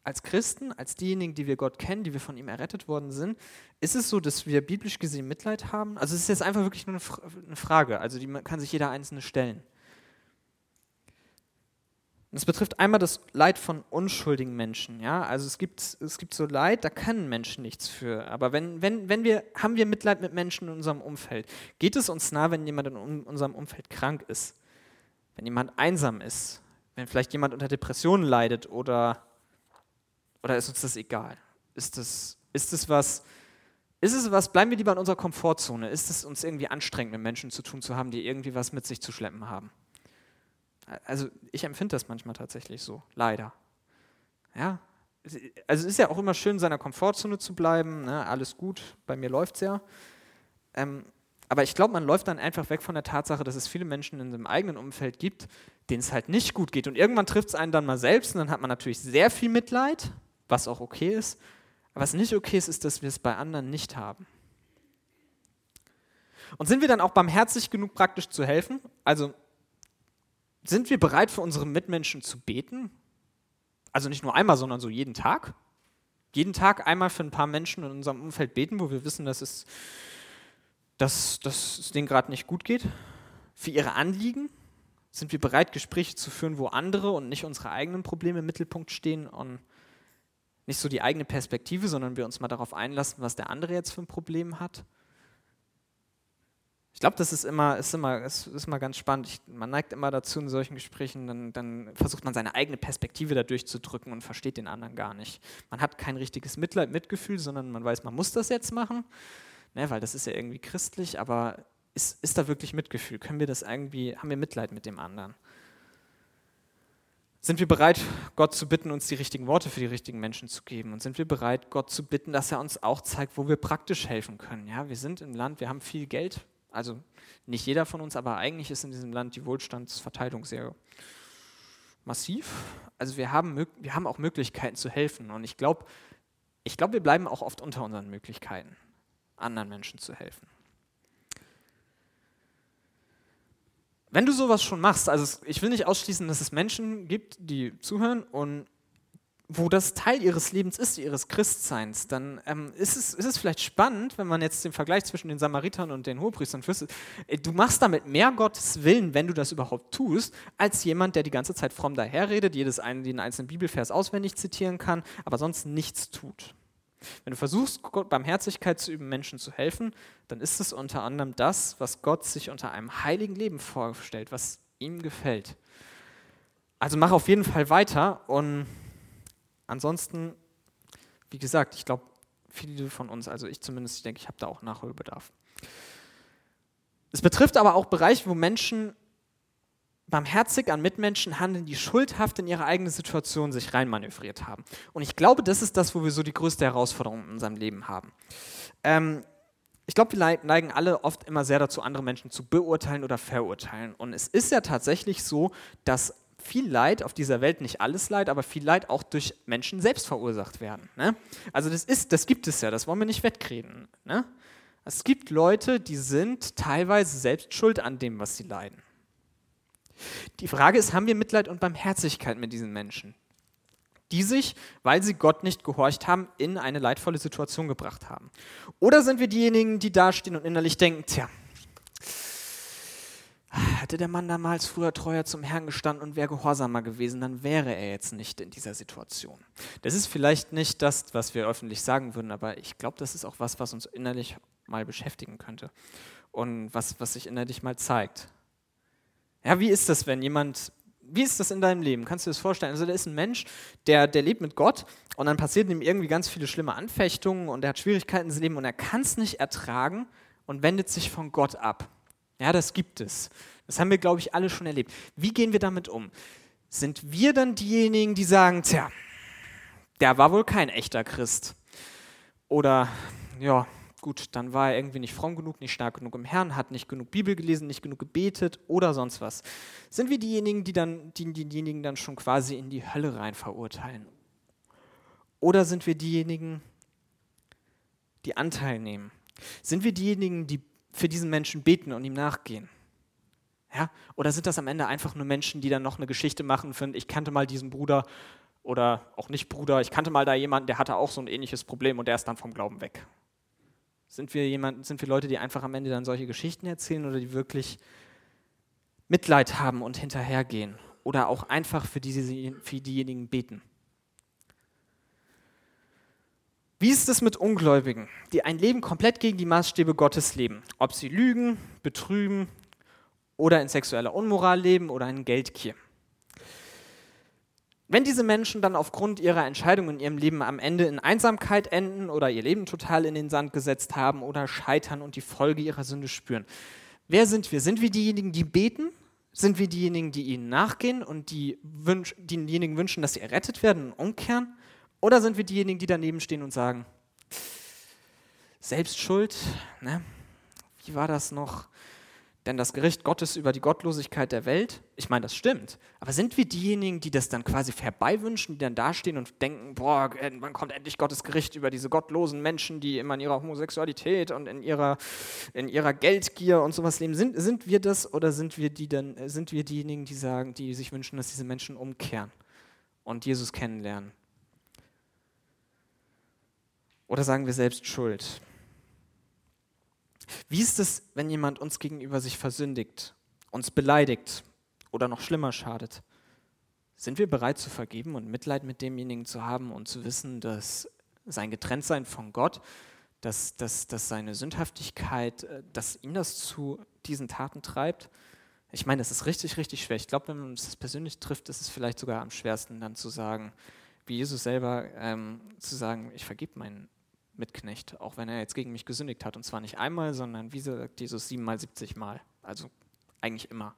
als Christen, als diejenigen, die wir Gott kennen, die wir von ihm errettet worden sind, ist es so, dass wir biblisch gesehen Mitleid haben? Also es ist jetzt einfach wirklich nur eine Frage, also die kann sich jeder Einzelne stellen. Es betrifft einmal das Leid von unschuldigen Menschen. Ja? Also es gibt, es gibt so Leid, da können Menschen nichts für. Aber wenn, wenn, wenn wir, haben wir Mitleid mit Menschen in unserem Umfeld? Geht es uns nah, wenn jemand in unserem Umfeld krank ist? Wenn jemand einsam ist? Wenn vielleicht jemand unter Depressionen leidet oder, oder ist uns das egal? Ist das, ist was, ist es was, bleiben wir lieber in unserer Komfortzone? Ist es uns irgendwie anstrengend, mit Menschen zu tun zu haben, die irgendwie was mit sich zu schleppen haben? Also ich empfinde das manchmal tatsächlich so, leider. Ja, also es ist ja auch immer schön, in seiner Komfortzone zu bleiben, ne? alles gut, bei mir läuft es ja. Ähm, aber ich glaube, man läuft dann einfach weg von der Tatsache, dass es viele Menschen in seinem eigenen Umfeld gibt, denen es halt nicht gut geht. Und irgendwann trifft es einen dann mal selbst und dann hat man natürlich sehr viel Mitleid, was auch okay ist. Aber was nicht okay ist, ist, dass wir es bei anderen nicht haben. Und sind wir dann auch barmherzig genug, praktisch zu helfen? Also sind wir bereit, für unsere Mitmenschen zu beten? Also nicht nur einmal, sondern so jeden Tag? Jeden Tag einmal für ein paar Menschen in unserem Umfeld beten, wo wir wissen, dass es dass, dass es denen gerade nicht gut geht? Für ihre Anliegen? Sind wir bereit, Gespräche zu führen, wo andere und nicht unsere eigenen Probleme im Mittelpunkt stehen und nicht so die eigene Perspektive, sondern wir uns mal darauf einlassen, was der andere jetzt für ein Problem hat? Ich glaube, das ist immer, ist immer, ist, ist immer ganz spannend. Ich, man neigt immer dazu in solchen Gesprächen, dann, dann, versucht man seine eigene Perspektive da durchzudrücken und versteht den anderen gar nicht. Man hat kein richtiges Mitleid, Mitgefühl, sondern man weiß, man muss das jetzt machen ne, weil das ist ja irgendwie christlich, aber ist, ist da wirklich Mitgefühl? Können wir das irgendwie, haben wir Mitleid mit dem anderen? Sind wir bereit, Gott zu bitten, uns die richtigen Worte für die richtigen Menschen zu geben? Und sind wir bereit, Gott zu bitten, dass er uns auch zeigt, wo wir praktisch helfen können? Ja, wir sind im Land, wir haben viel Geld, also nicht jeder von uns, aber eigentlich ist in diesem Land die Wohlstandsverteilung sehr massiv. Also wir haben, wir haben auch Möglichkeiten zu helfen. Und ich glaube, ich glaub, wir bleiben auch oft unter unseren Möglichkeiten, anderen Menschen zu helfen. Wenn du sowas schon machst, also ich will nicht ausschließen, dass es Menschen gibt, die zuhören und wo das Teil ihres Lebens ist, ihres Christseins, dann ähm, ist, es, ist es vielleicht spannend, wenn man jetzt den Vergleich zwischen den Samaritern und den Hohepriestern führt. Äh, du machst damit mehr Gottes Willen, wenn du das überhaupt tust, als jemand, der die ganze Zeit fromm daherredet, jedes einen, den einzelnen Bibelvers auswendig zitieren kann, aber sonst nichts tut. Wenn du versuchst, Gott Barmherzigkeit zu üben, Menschen zu helfen, dann ist es unter anderem das, was Gott sich unter einem heiligen Leben vorstellt, was ihm gefällt. Also mach auf jeden Fall weiter und ansonsten, wie gesagt, ich glaube, viele von uns, also ich zumindest, ich denke, ich habe da auch Nachholbedarf. Es betrifft aber auch Bereiche, wo Menschen barmherzig an Mitmenschen handeln, die schuldhaft in ihre eigene Situation sich reinmanövriert haben. Und ich glaube, das ist das, wo wir so die größte Herausforderung in unserem Leben haben. Ähm, ich glaube, wir neigen alle oft immer sehr dazu, andere Menschen zu beurteilen oder verurteilen. Und es ist ja tatsächlich so, dass viel Leid auf dieser Welt, nicht alles Leid, aber viel Leid auch durch Menschen selbst verursacht werden. Ne? Also das, ist, das gibt es ja, das wollen wir nicht wettreden. Ne? Es gibt Leute, die sind teilweise selbst schuld an dem, was sie leiden. Die Frage ist, haben wir Mitleid und Barmherzigkeit mit diesen Menschen, die sich, weil sie Gott nicht gehorcht haben, in eine leidvolle Situation gebracht haben? Oder sind wir diejenigen, die dastehen und innerlich denken, tja, hätte der Mann damals früher treuer zum Herrn gestanden und wäre gehorsamer gewesen, dann wäre er jetzt nicht in dieser Situation. Das ist vielleicht nicht das, was wir öffentlich sagen würden, aber ich glaube, das ist auch was, was uns innerlich mal beschäftigen könnte und was, was sich innerlich mal zeigt. Ja, wie ist das, wenn jemand, wie ist das in deinem Leben? Kannst du dir das vorstellen? Also da ist ein Mensch, der, der lebt mit Gott und dann passieren ihm irgendwie ganz viele schlimme Anfechtungen und er hat Schwierigkeiten in Leben und er kann es nicht ertragen und wendet sich von Gott ab. Ja, das gibt es. Das haben wir, glaube ich, alle schon erlebt. Wie gehen wir damit um? Sind wir dann diejenigen, die sagen, tja, der war wohl kein echter Christ? Oder, ja, gut, dann war er irgendwie nicht fromm genug, nicht stark genug im Herrn, hat nicht genug Bibel gelesen, nicht genug gebetet oder sonst was. Sind wir diejenigen, die dann, die, diejenigen dann schon quasi in die Hölle rein verurteilen? Oder sind wir diejenigen, die Anteil nehmen? Sind wir diejenigen, die für diesen Menschen beten und ihm nachgehen? Ja? Oder sind das am Ende einfach nur Menschen, die dann noch eine Geschichte machen und ich kannte mal diesen Bruder oder auch nicht Bruder, ich kannte mal da jemanden, der hatte auch so ein ähnliches Problem und der ist dann vom Glauben weg. Sind wir, jemand, sind wir Leute, die einfach am Ende dann solche Geschichten erzählen oder die wirklich Mitleid haben und hinterhergehen? Oder auch einfach für, diese, für diejenigen beten? Wie ist es mit Ungläubigen, die ein Leben komplett gegen die Maßstäbe Gottes leben? Ob sie lügen, betrügen oder in sexueller Unmoral leben oder in Geldgier. Wenn diese Menschen dann aufgrund ihrer Entscheidungen in ihrem Leben am Ende in Einsamkeit enden oder ihr Leben total in den Sand gesetzt haben oder scheitern und die Folge ihrer Sünde spüren, wer sind wir? Sind wir diejenigen, die beten? Sind wir diejenigen, die ihnen nachgehen und die wünsch, diejenigen wünschen, dass sie errettet werden und umkehren? Oder sind wir diejenigen, die daneben stehen und sagen, selbst schuld, ne? wie war das noch? Denn das Gericht Gottes über die Gottlosigkeit der Welt, ich meine, das stimmt, aber sind wir diejenigen, die das dann quasi herbeiwünschen, die dann dastehen und denken, boah, wann kommt endlich Gottes Gericht über diese gottlosen Menschen, die immer in ihrer Homosexualität und in ihrer, in ihrer Geldgier und sowas leben? Sind, sind wir das oder sind wir, die dann, sind wir diejenigen, die sagen, die sich wünschen, dass diese Menschen umkehren und Jesus kennenlernen? Oder sagen wir selbst Schuld? Wie ist es, wenn jemand uns gegenüber sich versündigt, uns beleidigt oder noch schlimmer schadet? Sind wir bereit zu vergeben und Mitleid mit demjenigen zu haben und zu wissen, dass sein Getrenntsein von Gott, dass, dass, dass seine Sündhaftigkeit, äh, dass ihn das zu diesen Taten treibt? Ich meine, das ist richtig, richtig schwer. Ich glaube, wenn man es persönlich trifft, ist es vielleicht sogar am schwersten, dann zu sagen, wie Jesus selber, ähm, zu sagen, ich vergib meinen Mitknecht, auch wenn er jetzt gegen mich gesündigt hat. Und zwar nicht einmal, sondern wie sagt Jesus, siebenmal, siebzig Mal. Also eigentlich immer.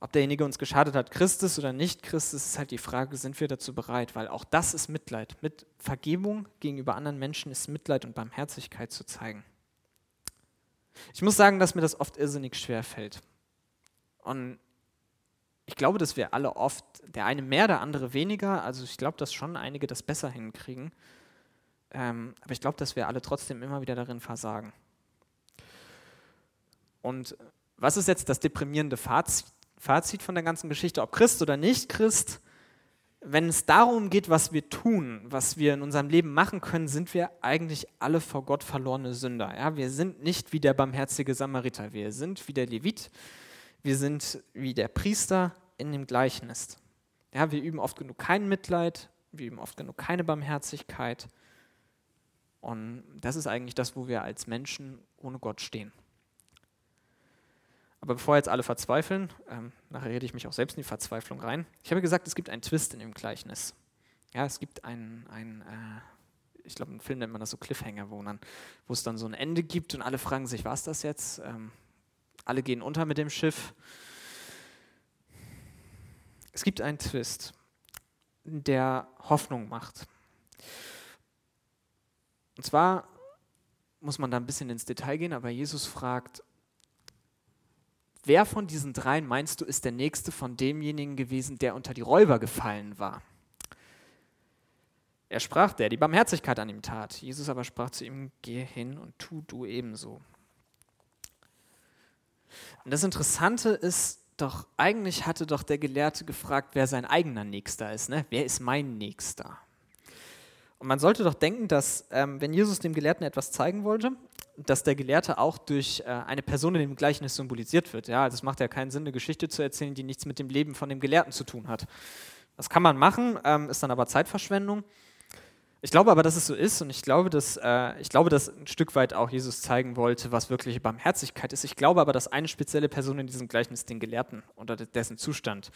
Ob derjenige uns geschadet hat, Christus oder nicht Christus, ist halt die Frage, sind wir dazu bereit? Weil auch das ist Mitleid. Mit Vergebung gegenüber anderen Menschen ist Mitleid und Barmherzigkeit zu zeigen. Ich muss sagen, dass mir das oft irrsinnig schwer fällt. Und ich glaube, dass wir alle oft, der eine mehr, der andere weniger, also ich glaube, dass schon einige das besser hinkriegen. Ähm, aber ich glaube, dass wir alle trotzdem immer wieder darin versagen. Und was ist jetzt das deprimierende Fazit? Von der ganzen Geschichte, ob Christ oder nicht Christ, wenn es darum geht, was wir tun, was wir in unserem Leben machen können, sind wir eigentlich alle vor Gott verlorene Sünder. Ja, wir sind nicht wie der barmherzige Samariter, wir sind wie der Levit, wir sind wie der Priester in dem Gleichnis. Ja, wir üben oft genug kein Mitleid, wir üben oft genug keine Barmherzigkeit. Und das ist eigentlich das, wo wir als Menschen ohne Gott stehen. Aber bevor jetzt alle verzweifeln, ähm, nachher rede ich mich auch selbst in die Verzweiflung rein. Ich habe gesagt, es gibt einen Twist in dem Gleichnis. Ja, es gibt einen, einen äh, ich glaube, im Film nennt man das so Cliffhanger, wo, dann, wo es dann so ein Ende gibt und alle fragen sich, was ist das jetzt? Ähm, alle gehen unter mit dem Schiff. Es gibt einen Twist, der Hoffnung macht. Und zwar muss man da ein bisschen ins Detail gehen, aber Jesus fragt, Wer von diesen dreien meinst du ist der nächste von demjenigen gewesen, der unter die Räuber gefallen war? Er sprach, der die Barmherzigkeit an ihm tat. Jesus aber sprach zu ihm, geh hin und tu du ebenso. Und das Interessante ist doch, eigentlich hatte doch der Gelehrte gefragt, wer sein eigener Nächster ist. Ne? Wer ist mein Nächster? Und man sollte doch denken, dass ähm, wenn Jesus dem Gelehrten etwas zeigen wollte, dass der Gelehrte auch durch äh, eine Person in dem Gleichnis symbolisiert wird. Ja, also es macht ja keinen Sinn, eine Geschichte zu erzählen, die nichts mit dem Leben von dem Gelehrten zu tun hat. Das kann man machen, ähm, ist dann aber Zeitverschwendung. Ich glaube aber, dass es so ist und ich glaube, dass, äh, ich glaube, dass ein Stück weit auch Jesus zeigen wollte, was wirkliche Barmherzigkeit ist. Ich glaube aber, dass eine spezielle Person in diesem Gleichnis den Gelehrten oder dessen Zustand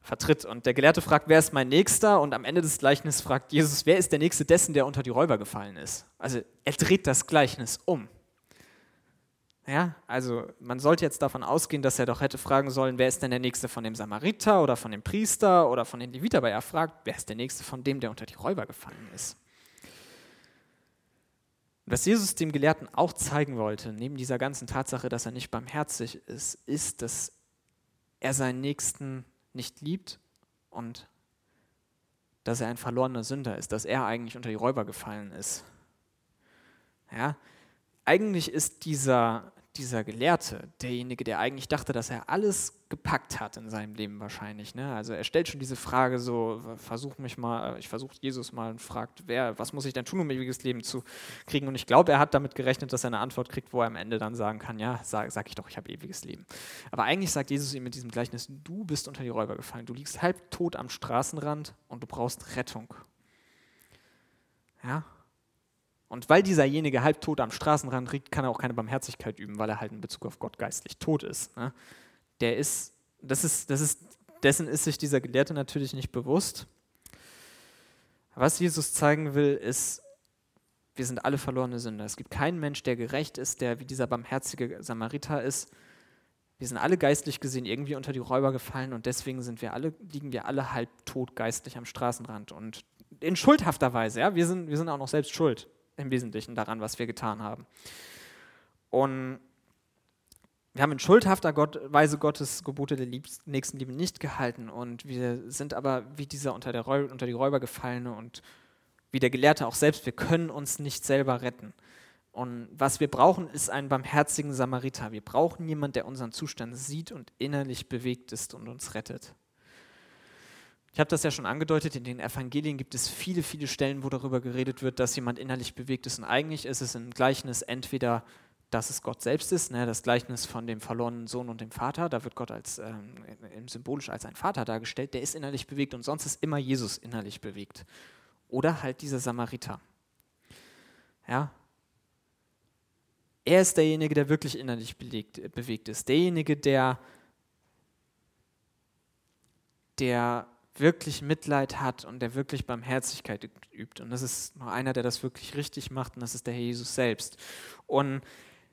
vertritt. Und der Gelehrte fragt, wer ist mein Nächster? Und am Ende des Gleichnisses fragt Jesus, wer ist der Nächste dessen, der unter die Räuber gefallen ist? Also er dreht das Gleichnis um. Ja, also man sollte jetzt davon ausgehen, dass er doch hätte fragen sollen, wer ist denn der Nächste von dem Samariter oder von dem Priester oder von den Leviter, aber er fragt, wer ist der Nächste von dem, der unter die Räuber gefallen ist. Was Jesus dem Gelehrten auch zeigen wollte, neben dieser ganzen Tatsache, dass er nicht barmherzig ist, ist, dass er seinen Nächsten nicht liebt und dass er ein verlorener Sünder ist, dass er eigentlich unter die Räuber gefallen ist. Ja, eigentlich ist dieser, dieser Gelehrte, derjenige, der eigentlich dachte, dass er alles gepackt hat in seinem Leben wahrscheinlich. Ne? Also er stellt schon diese Frage so, versuch mich mal, ich versuche Jesus mal und fragt, wer, was muss ich denn tun, um ewiges Leben zu kriegen? Und ich glaube, er hat damit gerechnet, dass er eine Antwort kriegt, wo er am Ende dann sagen kann, ja, sag, sag ich doch, ich habe ewiges Leben. Aber eigentlich sagt Jesus ihm mit diesem Gleichnis, du bist unter die Räuber gefallen, du liegst halb tot am Straßenrand und du brauchst Rettung. Ja, und weil dieserjenige halbtot am Straßenrand liegt, kann er auch keine Barmherzigkeit üben, weil er halt in Bezug auf Gott geistlich tot ist. Ne? Der ist, das ist, das ist, dessen ist sich dieser Gelehrte natürlich nicht bewusst. Was Jesus zeigen will, ist, wir sind alle verlorene Sünder. Es gibt keinen Mensch, der gerecht ist, der wie dieser barmherzige Samariter ist. Wir sind alle geistlich gesehen irgendwie unter die Räuber gefallen und deswegen sind wir alle, liegen wir alle halbtot geistlich am Straßenrand und in schuldhafter Weise. Ja? Wir, sind, wir sind auch noch selbst schuld im Wesentlichen daran, was wir getan haben. Und wir haben in schuldhafter Gott, Weise Gottes Gebote der Liebs Nächstenliebe nicht gehalten und wir sind aber wie dieser unter, der Räu unter die Räuber gefallene und wie der Gelehrte auch selbst, wir können uns nicht selber retten. Und was wir brauchen, ist einen barmherzigen Samariter. Wir brauchen jemanden, der unseren Zustand sieht und innerlich bewegt ist und uns rettet. Ich habe das ja schon angedeutet, in den Evangelien gibt es viele, viele Stellen, wo darüber geredet wird, dass jemand innerlich bewegt ist. Und eigentlich ist es ein Gleichnis entweder, dass es Gott selbst ist, ne, das Gleichnis von dem verlorenen Sohn und dem Vater, da wird Gott als, ähm, symbolisch als ein Vater dargestellt, der ist innerlich bewegt und sonst ist immer Jesus innerlich bewegt. Oder halt dieser Samariter. Ja, er ist derjenige, der wirklich innerlich belegt, bewegt ist. Derjenige, der, der wirklich Mitleid hat und der wirklich Barmherzigkeit übt. Und das ist nur einer, der das wirklich richtig macht, und das ist der Herr Jesus selbst. Und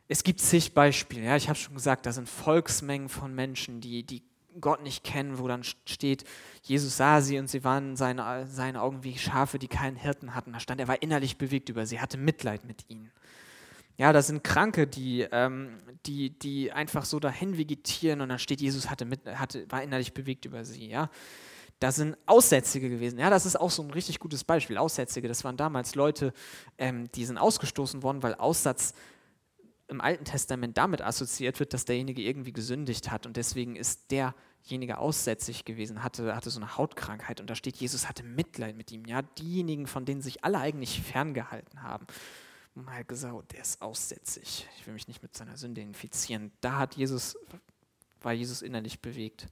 es gibt zig Beispiele. Ja, ich habe schon gesagt, da sind Volksmengen von Menschen, die, die Gott nicht kennen, wo dann steht, Jesus sah sie und sie waren in seinen, seinen Augen wie Schafe, die keinen Hirten hatten. Da stand, er war innerlich bewegt über sie, hatte Mitleid mit ihnen. Ja, das sind Kranke, die, ähm, die, die einfach so dahin vegetieren und dann steht, Jesus hatte hatte, war innerlich bewegt über sie. Ja? Da sind Aussätzige gewesen. Ja, das ist auch so ein richtig gutes Beispiel. Aussätzige, das waren damals Leute, ähm, die sind ausgestoßen worden, weil Aussatz im Alten Testament damit assoziiert wird, dass derjenige irgendwie gesündigt hat und deswegen ist derjenige aussätzig gewesen, hatte, hatte so eine Hautkrankheit und da steht, Jesus hatte Mitleid mit ihm. Ja, diejenigen, von denen sich alle eigentlich ferngehalten haben. Mal gesagt, oh, der ist aussätzig. Ich will mich nicht mit seiner Sünde infizieren. Da hat Jesus, war Jesus innerlich bewegt.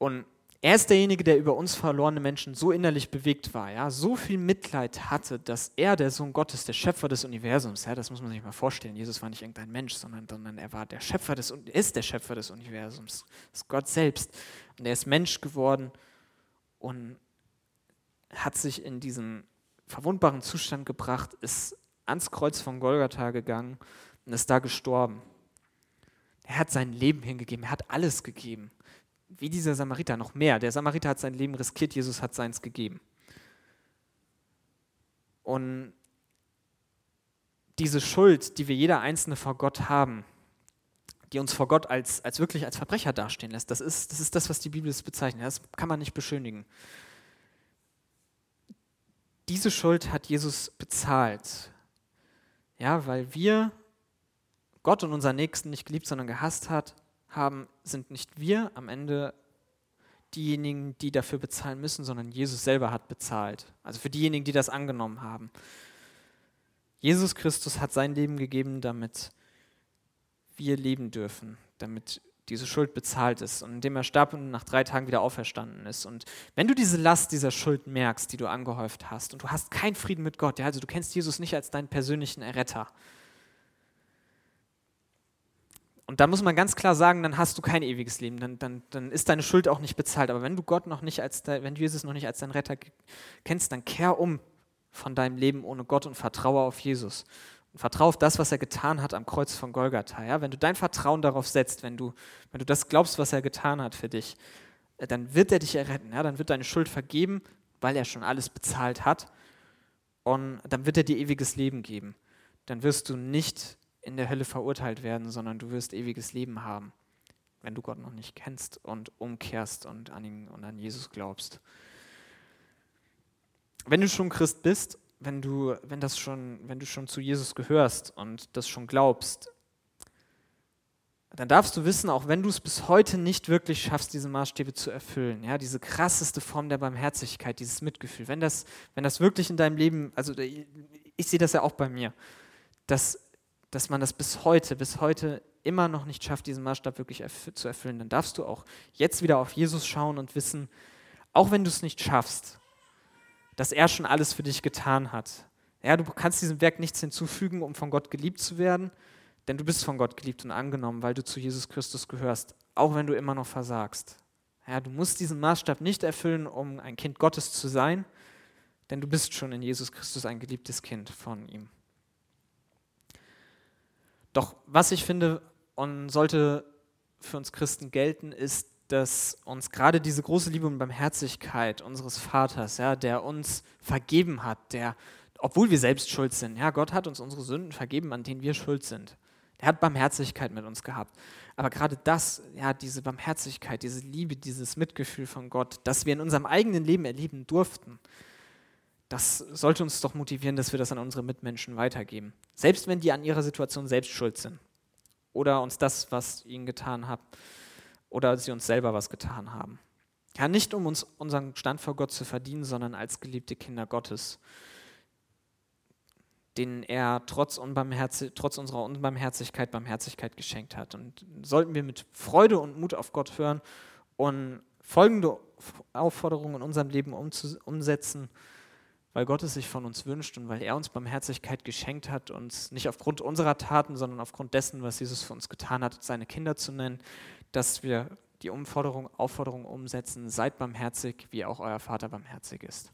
Und er ist derjenige, der über uns verlorene Menschen so innerlich bewegt war, ja, so viel Mitleid hatte, dass er der Sohn Gottes, der Schöpfer des Universums, ja, das muss man sich mal vorstellen. Jesus war nicht irgendein Mensch, sondern, sondern er war der Schöpfer des ist der Schöpfer des Universums, ist Gott selbst. Und er ist Mensch geworden und hat sich in diesen verwundbaren Zustand gebracht, ist ans Kreuz von Golgatha gegangen und ist da gestorben. Er hat sein Leben hingegeben, er hat alles gegeben wie dieser Samariter, noch mehr. Der Samariter hat sein Leben riskiert, Jesus hat seins gegeben. Und diese Schuld, die wir jeder Einzelne vor Gott haben, die uns vor Gott als, als wirklich als Verbrecher dastehen lässt, das ist, das ist das, was die Bibel bezeichnet. Das kann man nicht beschönigen. Diese Schuld hat Jesus bezahlt. Ja, weil wir Gott und unseren Nächsten nicht geliebt, sondern gehasst hat, haben, sind nicht wir am Ende diejenigen, die dafür bezahlen müssen, sondern Jesus selber hat bezahlt. Also für diejenigen, die das angenommen haben. Jesus Christus hat sein Leben gegeben, damit wir leben dürfen, damit diese Schuld bezahlt ist und indem er starb und nach drei Tagen wieder auferstanden ist. Und wenn du diese Last dieser Schuld merkst, die du angehäuft hast, und du hast keinen Frieden mit Gott, ja, also du kennst Jesus nicht als deinen persönlichen Erretter, und da muss man ganz klar sagen, dann hast du kein ewiges Leben, dann, dann, dann ist deine Schuld auch nicht bezahlt. Aber wenn du Gott noch nicht als, wenn du Jesus noch nicht als dein Retter kennst, dann kehr um von deinem Leben ohne Gott und vertraue auf Jesus. Und vertraue auf das, was er getan hat am Kreuz von Golgatha. Ja? Wenn du dein Vertrauen darauf setzt, wenn du, wenn du das glaubst, was er getan hat für dich, äh, dann wird er dich erretten. Ja? Dann wird deine Schuld vergeben, weil er schon alles bezahlt hat. Und dann wird er dir ewiges Leben geben. Dann wirst du nicht in der Hölle verurteilt werden, sondern du wirst ewiges Leben haben, wenn du Gott noch nicht kennst und umkehrst und an ihn und an Jesus glaubst. Wenn du schon Christ bist, wenn du, wenn das schon, wenn du schon zu Jesus gehörst und das schon glaubst, dann darfst du wissen, auch wenn du es bis heute nicht wirklich schaffst, diese Maßstäbe zu erfüllen, ja, diese krasseste Form der Barmherzigkeit, dieses Mitgefühl, wenn das, wenn das wirklich in deinem Leben, also ich sehe das ja auch bei mir, dass dass man das bis heute, bis heute immer noch nicht schafft, diesen Maßstab wirklich erf zu erfüllen, dann darfst du auch jetzt wieder auf Jesus schauen und wissen, auch wenn du es nicht schaffst, dass er schon alles für dich getan hat. Ja, du kannst diesem Werk nichts hinzufügen, um von Gott geliebt zu werden, denn du bist von Gott geliebt und angenommen, weil du zu Jesus Christus gehörst, auch wenn du immer noch versagst. Ja, du musst diesen Maßstab nicht erfüllen, um ein Kind Gottes zu sein, denn du bist schon in Jesus Christus ein geliebtes Kind von ihm. Doch was ich finde und sollte für uns Christen gelten, ist, dass uns gerade diese große Liebe und Barmherzigkeit unseres Vaters, ja, der uns vergeben hat, der, obwohl wir selbst schuld sind, ja, Gott hat uns unsere Sünden vergeben, an denen wir schuld sind. Er hat Barmherzigkeit mit uns gehabt. Aber gerade das, ja, diese Barmherzigkeit, diese Liebe, dieses Mitgefühl von Gott, das wir in unserem eigenen Leben erleben durften, das sollte uns doch motivieren, dass wir das an unsere Mitmenschen weitergeben. Selbst wenn die an ihrer Situation selbst schuld sind. Oder uns das, was ihnen getan hat, oder sie uns selber was getan haben. Ja, nicht um uns unseren Stand vor Gott zu verdienen, sondern als geliebte Kinder Gottes, denen er trotz, trotz unserer Unbarmherzigkeit Barmherzigkeit geschenkt hat. Und sollten wir mit Freude und Mut auf Gott hören und folgende Aufforderungen in unserem Leben umsetzen, weil Gott es sich von uns wünscht und weil er uns Barmherzigkeit geschenkt hat, uns nicht aufgrund unserer Taten, sondern aufgrund dessen, was Jesus für uns getan hat, seine Kinder zu nennen, dass wir die Umforderung, Aufforderung umsetzen, seid barmherzig, wie auch euer Vater barmherzig ist.